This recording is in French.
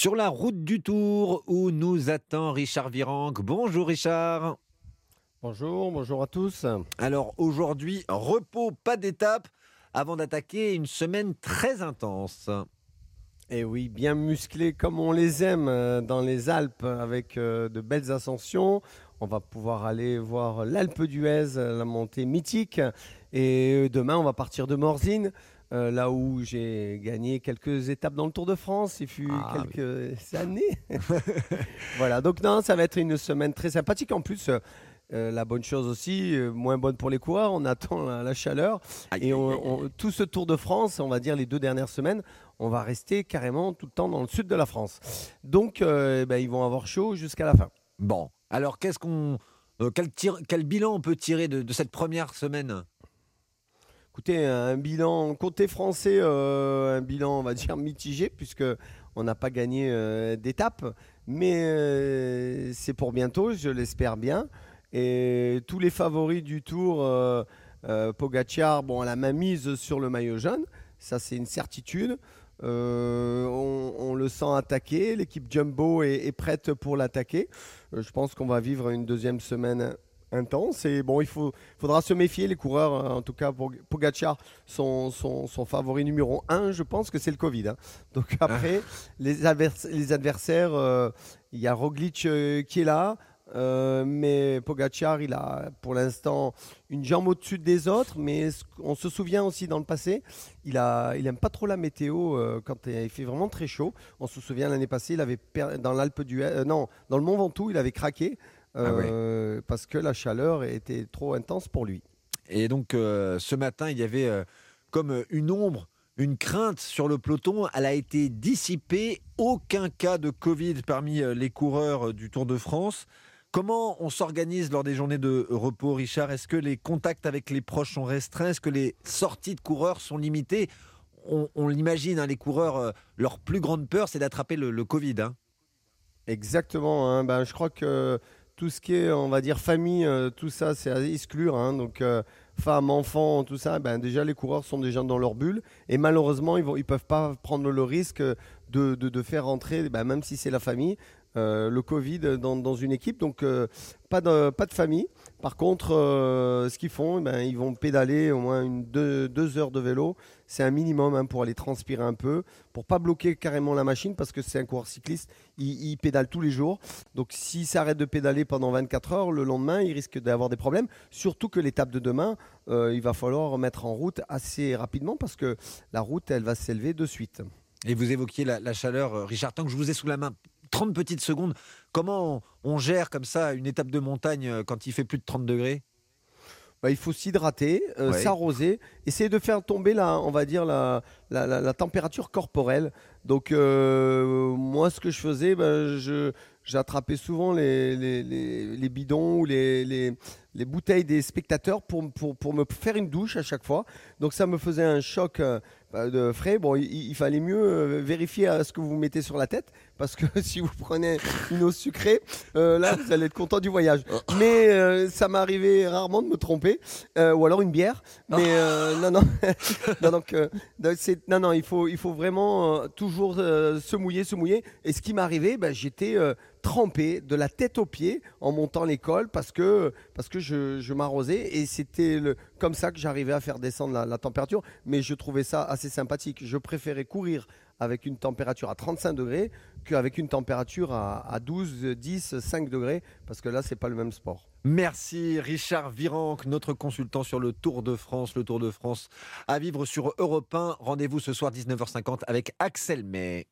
Sur la route du Tour où nous attend Richard Virenque. Bonjour Richard. Bonjour, bonjour à tous. Alors aujourd'hui, repos, pas d'étape avant d'attaquer une semaine très intense. Et oui, bien musclés comme on les aime euh, dans les Alpes avec euh, de belles ascensions. On va pouvoir aller voir l'Alpe d'Huez, la montée mythique. Et demain, on va partir de Morzine. Euh, là où j'ai gagné quelques étapes dans le Tour de France, il fut Ah, quelques années. voilà, donc non, ça va être une semaine très sympathique. En plus, euh, la bonne chose aussi, euh, moins bonne pour les coureurs, on attend la, la chaleur. Aïe, Et on- on- tout ce Tour de France, on va dire les deux dernières semaines, on va rester carrément tout le temps dans le sud de la France. Donc, euh, ben, ils vont avoir chaud jusqu'à la fin. Bon, alors qu'est-ce qu'on, euh, quel, tir- quel bilan on peut tirer de, de cette première semaine? Écoutez, un bilan côté français, euh, un bilan on va dire mitigé puisque on n'a pas gagné euh, d'étape, mais euh, c'est pour bientôt, je l'espère bien. Et tous les favoris du Tour, Pogacar, bon, elle a main mise sur le maillot jaune, ça c'est une certitude. On, le sent attaquer, l'équipe Jumbo est, prête pour l'attaquer. Je pense qu'on va vivre une deuxième semaine intense et bon, il faut, faudra se méfier. Les coureurs, euh, en tout cas pour Pogacar, son, son, son favori numéro un, je pense que c'est le Covid. hein. Donc après, les, advers- les adversaires, euh, il y a Roglic euh, qui est là. euh, mais Pogacar, il a pour l'instant une jambe au-dessus des autres. Mais on se souvient aussi dans le passé, il a, il aime pas trop la météo euh, quand il fait vraiment très chaud. On se souvient l'année passée, il avait per- dans l'Alpe du, euh, non, dans le Mont Ventoux, il avait craqué Ah ouais. euh, parce que la chaleur était trop intense pour lui. Et donc euh, ce matin, il y avait euh, comme une ombre, une crainte sur le peloton. Elle a été dissipée. Aucun cas de Covid parmi les coureurs du Tour de France. Comment on s'organise lors des journées de repos, Richard? Est-ce que les contacts avec les proches sont restreints? Est-ce que les sorties de coureurs sont limitées? On, on l'imagine, hein, les coureurs, leur plus grande peur, c'est d'attraper le, le Covid. hein. Exactement. hein. Ben, je crois que tout ce qui est, on va dire, famille, euh, tout ça, c'est à exclure. hein. Donc, euh, femmes, enfants, tout ça, ben, déjà, les coureurs sont déjà dans leur bulle. Et malheureusement, ils ne peuvent pas prendre le risque de, faire rentrer, ben, même si c'est la famille, euh, le Covid dans, une équipe. Donc, euh, pas, de, famille. Par contre, euh, ce qu'ils font, ben, ils vont pédaler au moins deux, heures de vélo. C'est un minimum hein, pour aller transpirer un peu, pour pas bloquer carrément la machine, parce que c'est un coureur cycliste, il, il pédale tous les jours. Donc s'il s'arrête de pédaler pendant 24 heures, le lendemain, il risque d'avoir des problèmes. Surtout que l'étape de demain, il va falloir remettre en route assez rapidement, parce que la route, elle va s'élever de suite. Et vous évoquiez la, la chaleur, euh, Richard, tant que je vous ai sous la main, 30 petites secondes, comment on, on gère comme ça une étape de montagne euh, quand il fait plus de 30 degrés? Bah, il faut s'hydrater, euh, Ouais. s'arroser, essayer de faire tomber la, on va dire la, la, la- la température corporelle. Donc euh, moi, ce que je faisais, ben, je j'attrapais souvent les, les, les- les bidons ou les, les, les bouteilles des spectateurs pour, pour, pour me faire une douche à chaque fois. Donc ça me faisait un choc bah, de frais. Bon, il, fallait mieux euh, vérifier à ce que vous mettez sur la tête parce que si vous prenez une eau sucrée, euh, là, vous allez être content du voyage. Mais euh, ça m'arrivait rarement de me tromper, euh, ou alors une bière. Mais euh, non, non, non, donc, euh, non, non, il faut, il faut vraiment euh, toujours euh, se mouiller, se mouiller. Et ce qui m'arrivait, ben, j'étais euh, trempé de la tête aux pieds en montant l'école parce que, parce que je, m'arrosais et c'était comme ça que j'arrivais à faire descendre la, température. Mais je trouvais ça assez sympathique. Je préférais courir avec une température à 35 degrés qu'avec une température à, à 12, 10, 5 degrés parce que là, c'est pas le même sport. Merci Richard Virenque, notre consultant sur le Tour de France. Le Tour de France à vivre sur Europe 1. Rendez-vous ce soir 19h50 avec Axel May.